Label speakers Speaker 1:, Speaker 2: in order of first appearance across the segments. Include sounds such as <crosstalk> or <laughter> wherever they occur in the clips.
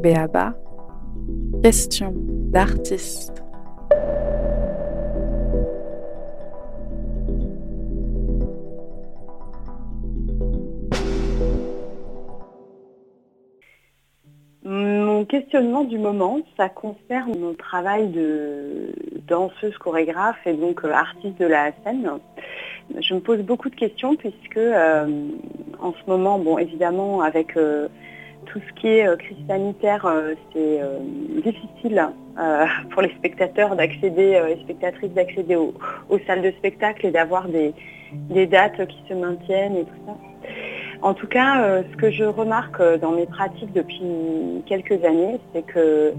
Speaker 1: Béaba, question d'artiste.
Speaker 2: Mon questionnement du moment, ça concerne mon travail de danseuse chorégraphe et donc euh, artiste de la scène. Je me pose beaucoup de questions puisque euh, en ce moment, bon évidemment avec euh, tout ce qui est crise sanitaire, c'est difficile <laughs> pour les spectateurs d'accéder, les spectatrices d'accéder aux, salles de spectacle et d'avoir des, des dates qui se maintiennent et tout ça. En tout cas, euh, ce que je remarque euh, dans mes pratiques depuis quelques années, c'est que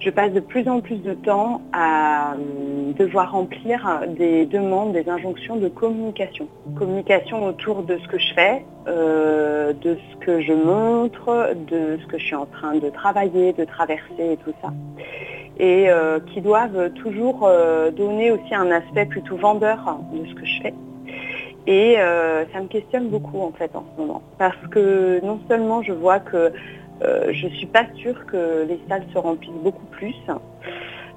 Speaker 2: je passe de plus en plus de temps à euh, devoir remplir des demandes, des injonctions de communication. Communication autour de ce que je fais, de ce que je montre, de ce que je suis en train de travailler, de traverser et tout ça. Et qui doivent toujours donner aussi un aspect plutôt vendeur de ce que je fais. Et euh, ça me questionne beaucoup en fait en ce moment. Parce que non seulement je vois que euh, je ne suis pas sûre que les salles se remplissent beaucoup plus,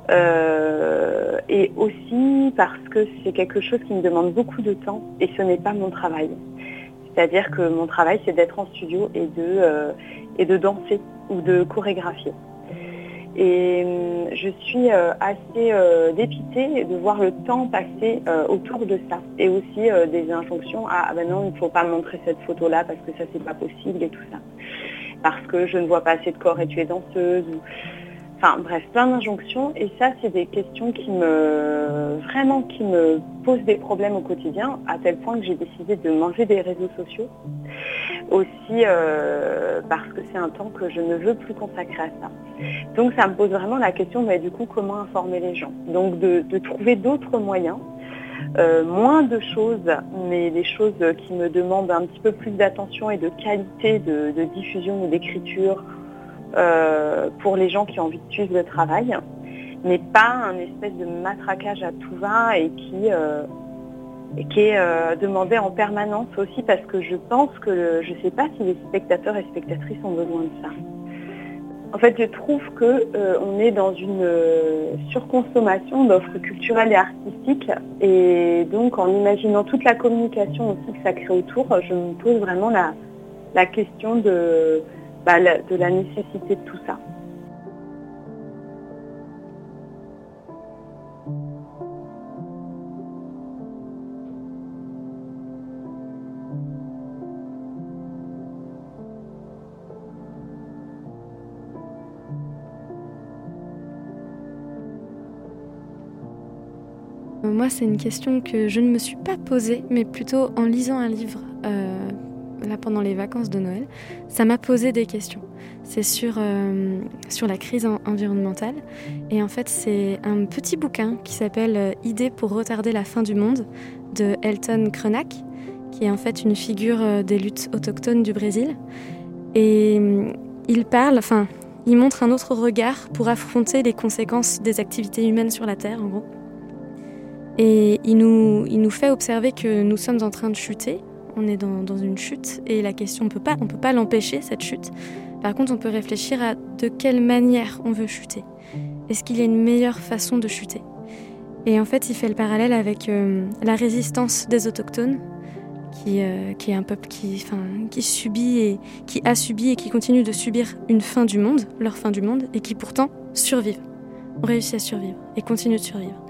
Speaker 2: euh, et aussi parce que c'est quelque chose qui me demande beaucoup de temps et ce n'est pas mon travail. C'est-à-dire que mon travail c'est d'être en studio et de, et de danser ou de chorégraphier. Et hum, je suis euh, assez euh, dépitée de voir le temps passer euh, autour de ça. Et aussi des injonctions à ah ben non, il ne faut pas montrer cette photo-là parce que ça c'est pas possible et tout ça. Parce que je ne vois pas assez de corps et tu es danseuse. Enfin bref, plein d'injonctions. Et ça, c'est des questions qui me vraiment qui me posent des problèmes au quotidien, à tel point que j'ai décidé de manger des réseaux sociaux. Aussi euh, parce que c'est un temps que je ne veux plus consacrer à ça. Donc ça me pose vraiment la question, mais du coup, comment informer les gens? Donc de, trouver d'autres moyens. Euh, moins de choses, mais des choses qui me demandent un petit peu plus d'attention et de qualité de diffusion ou d'écriture euh, pour les gens qui ont envie de suivre le travail, mais pas un espèce de matraquage à tout va et qui, euh, est demandé en permanence aussi parce que je pense que je ne sais pas si les spectateurs et spectatrices ont besoin de ça. En fait, je trouve qu'on est dans une surconsommation d'offres culturelles et artistiques. Et donc, en imaginant toute la communication aussi que ça crée autour, je me pose vraiment la question de, bah, de la nécessité de tout ça.
Speaker 3: Moi, c'est une question que je ne me suis pas posée, mais plutôt en lisant un livre euh, là pendant les vacances de Noël, ça m'a posé des questions. C'est sur, euh, sur la crise environnementale. Et en fait, c'est un petit bouquin qui s'appelle euh, Idées pour retarder la fin du monde de Elton Krenak, qui est en fait une figure des luttes autochtones du Brésil. Et il parle, enfin, il montre un autre regard pour affronter les conséquences des activités humaines sur la Terre, en gros. Et il nous, il nous fait observer que nous sommes en train de chuter on est dans, une chute et la question, on peut pas, on peut pas l'empêcher cette chute. Par contre, on peut réfléchir à de quelle manière on veut chuter. Est-ce qu'il y a une meilleure façon de chuter? Et en fait, il fait le parallèle avec euh, la résistance des autochtones, qui, euh, qui est un peuple qui, qui subit et qui a subi et qui continue de subir une fin du monde, leur fin du monde, et qui pourtant survivent, ont réussi à survivre et continuent de survivre.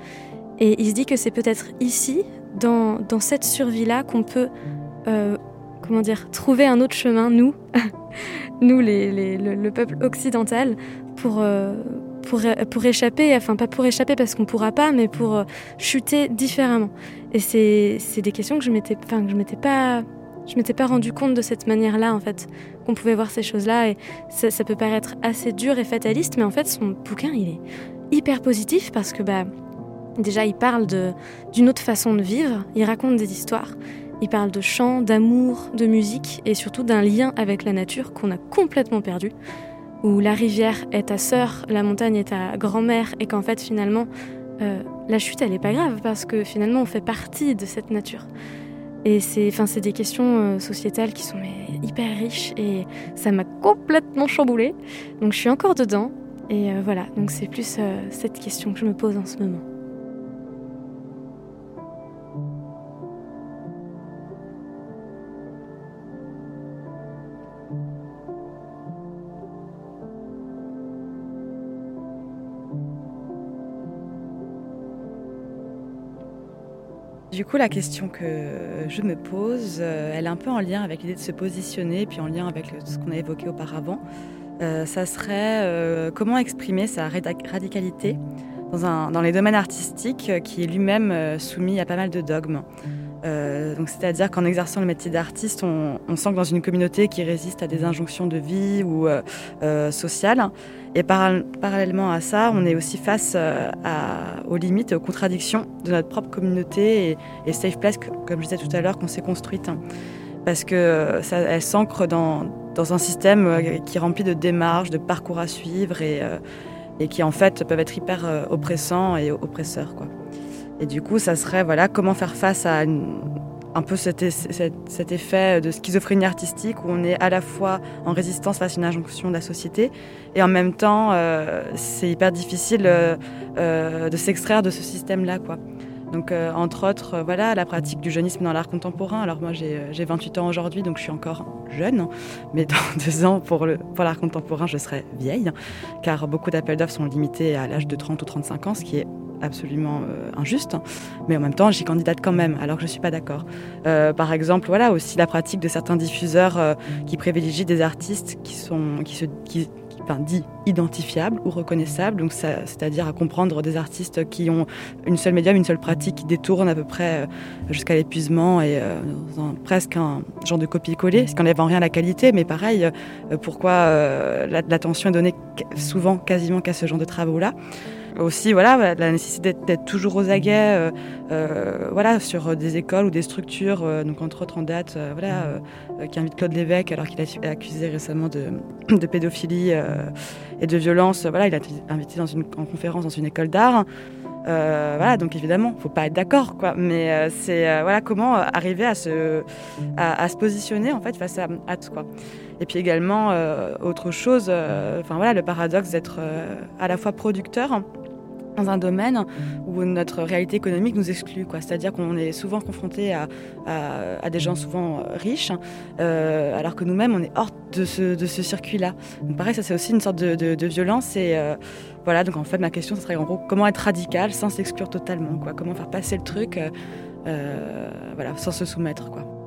Speaker 3: Et il se dit que c'est peut-être ici, dans, dans cette survie-là, qu'on peut euh, comment dire, trouver un autre chemin, nous, <laughs> nous les, le, peuple occidental, pour, euh, pour, pour, échapper, enfin pas pour échapper parce qu'on pourra pas, mais pour euh, chuter différemment. Et c'est des questions que je m'étais, m'étais pas, je m'étais pas rendu compte de cette manière-là en fait, qu'on pouvait voir ces choses-là. Et ça, ça, peut paraître assez dur et fataliste, mais en fait son bouquin il est hyper positif parce que bah déjà il parle d'une autre façon de vivre, il raconte des histoires il parle de chant, d'amour, de musique et surtout d'un lien avec la nature qu'on a complètement perdu. Où la rivière est ta sœur, la montagne est ta grand-mère et qu'en fait finalement euh, la chute elle est pas grave parce que finalement on fait partie de cette nature. Et c'est, enfin, des questions euh, sociétales qui sont hyper riche et ça m'a complètement chamboulé. Donc je suis encore dedans et voilà, donc c'est plus cette question que je me pose en ce moment.
Speaker 4: Du coup, la question que je me pose, euh, elle est un peu en lien avec l'idée de se positionner, puis en lien avec ce qu'on a évoqué auparavant. Euh, ça serait euh, comment exprimer sa radicalité dans, dans les domaines artistiques qui est lui-même soumis à pas mal de dogmes? Euh, c'est-à-dire qu'en exerçant le métier d'artiste, on, on, sent que dans une communauté qui résiste à des injonctions de vie ou euh, euh sociales, et parallèlement à ça, on est aussi face euh, aux limites et aux contradictions de notre propre communauté et, safe place, comme je disais tout à l'heure, qu'on s'est construite, parce que ça, elle s'ancre dans, dans, un système qui est rempli de démarches, de parcours à suivre et, et qui en fait peuvent être hyper oppressants et oppresseurs, quoi. Et du coup, ça serait voilà comment faire face à un peu cet, effet de schizophrénie artistique où on est à la fois en résistance face à une injonction de la société et en même temps, euh, c'est hyper difficile euh, euh, de s'extraire de ce système-là, quoi. Donc, entre autres, voilà, la pratique du jeunisme dans l'art contemporain. Alors, moi, j'ai 28 ans aujourd'hui, donc je suis encore jeune. Mais dans <laughs> deux ans, pour l'art contemporain, je serai vieille, car beaucoup d'appels d'offres sont limités à l'âge de 30 ou 35 ans, ce qui est absolument euh, injuste, mais en même temps, j'y candidate quand même, alors que je ne suis pas d'accord. Euh, par exemple, voilà aussi la pratique de certains diffuseurs euh, qui privilégient des artistes qui sont qui se qui, enfin, ou reconnaissables, donc c'est-à-dire à comprendre des artistes qui ont une seule médium, une seule pratique, qui détournent à peu près jusqu'à l'épuisement et presque un genre de copier-coller, ce qui n'enlève en rien la qualité, mais pareil, pourquoi l'attention est donnée souvent quasiment qu'à ce genre de travaux-là aussi voilà la nécessité d'être toujours aux aguets euh, euh, voilà sur des écoles ou des structures euh, donc entre autres en date voilà qui invite Claude Lévesque alors qu'il a accusé récemment de, pédophilie et de violence voilà il a été invité dans une en conférence dans une école d'art voilà, donc évidemment, faut pas être d'accord, quoi. Mais c'est voilà comment arriver à se à, se positionner en fait face à, à tout quoi. Et puis également autre chose, enfin voilà, le paradoxe d'être à la fois producteur dans un domaine où notre réalité économique nous exclut. C'est-à-dire qu'on est souvent confronté à, à, des gens souvent euh, riches, euh, alors que nous-mêmes, on est hors de ce, de ce circuit-là. Donc pareil, ça c'est aussi une sorte de, de, violence. Et euh, voilà, donc en fait, ma question, ce serait en gros comment être radical sans s'exclure totalement. Quoi? Comment faire passer le truc voilà, sans se soumettre. Quoi?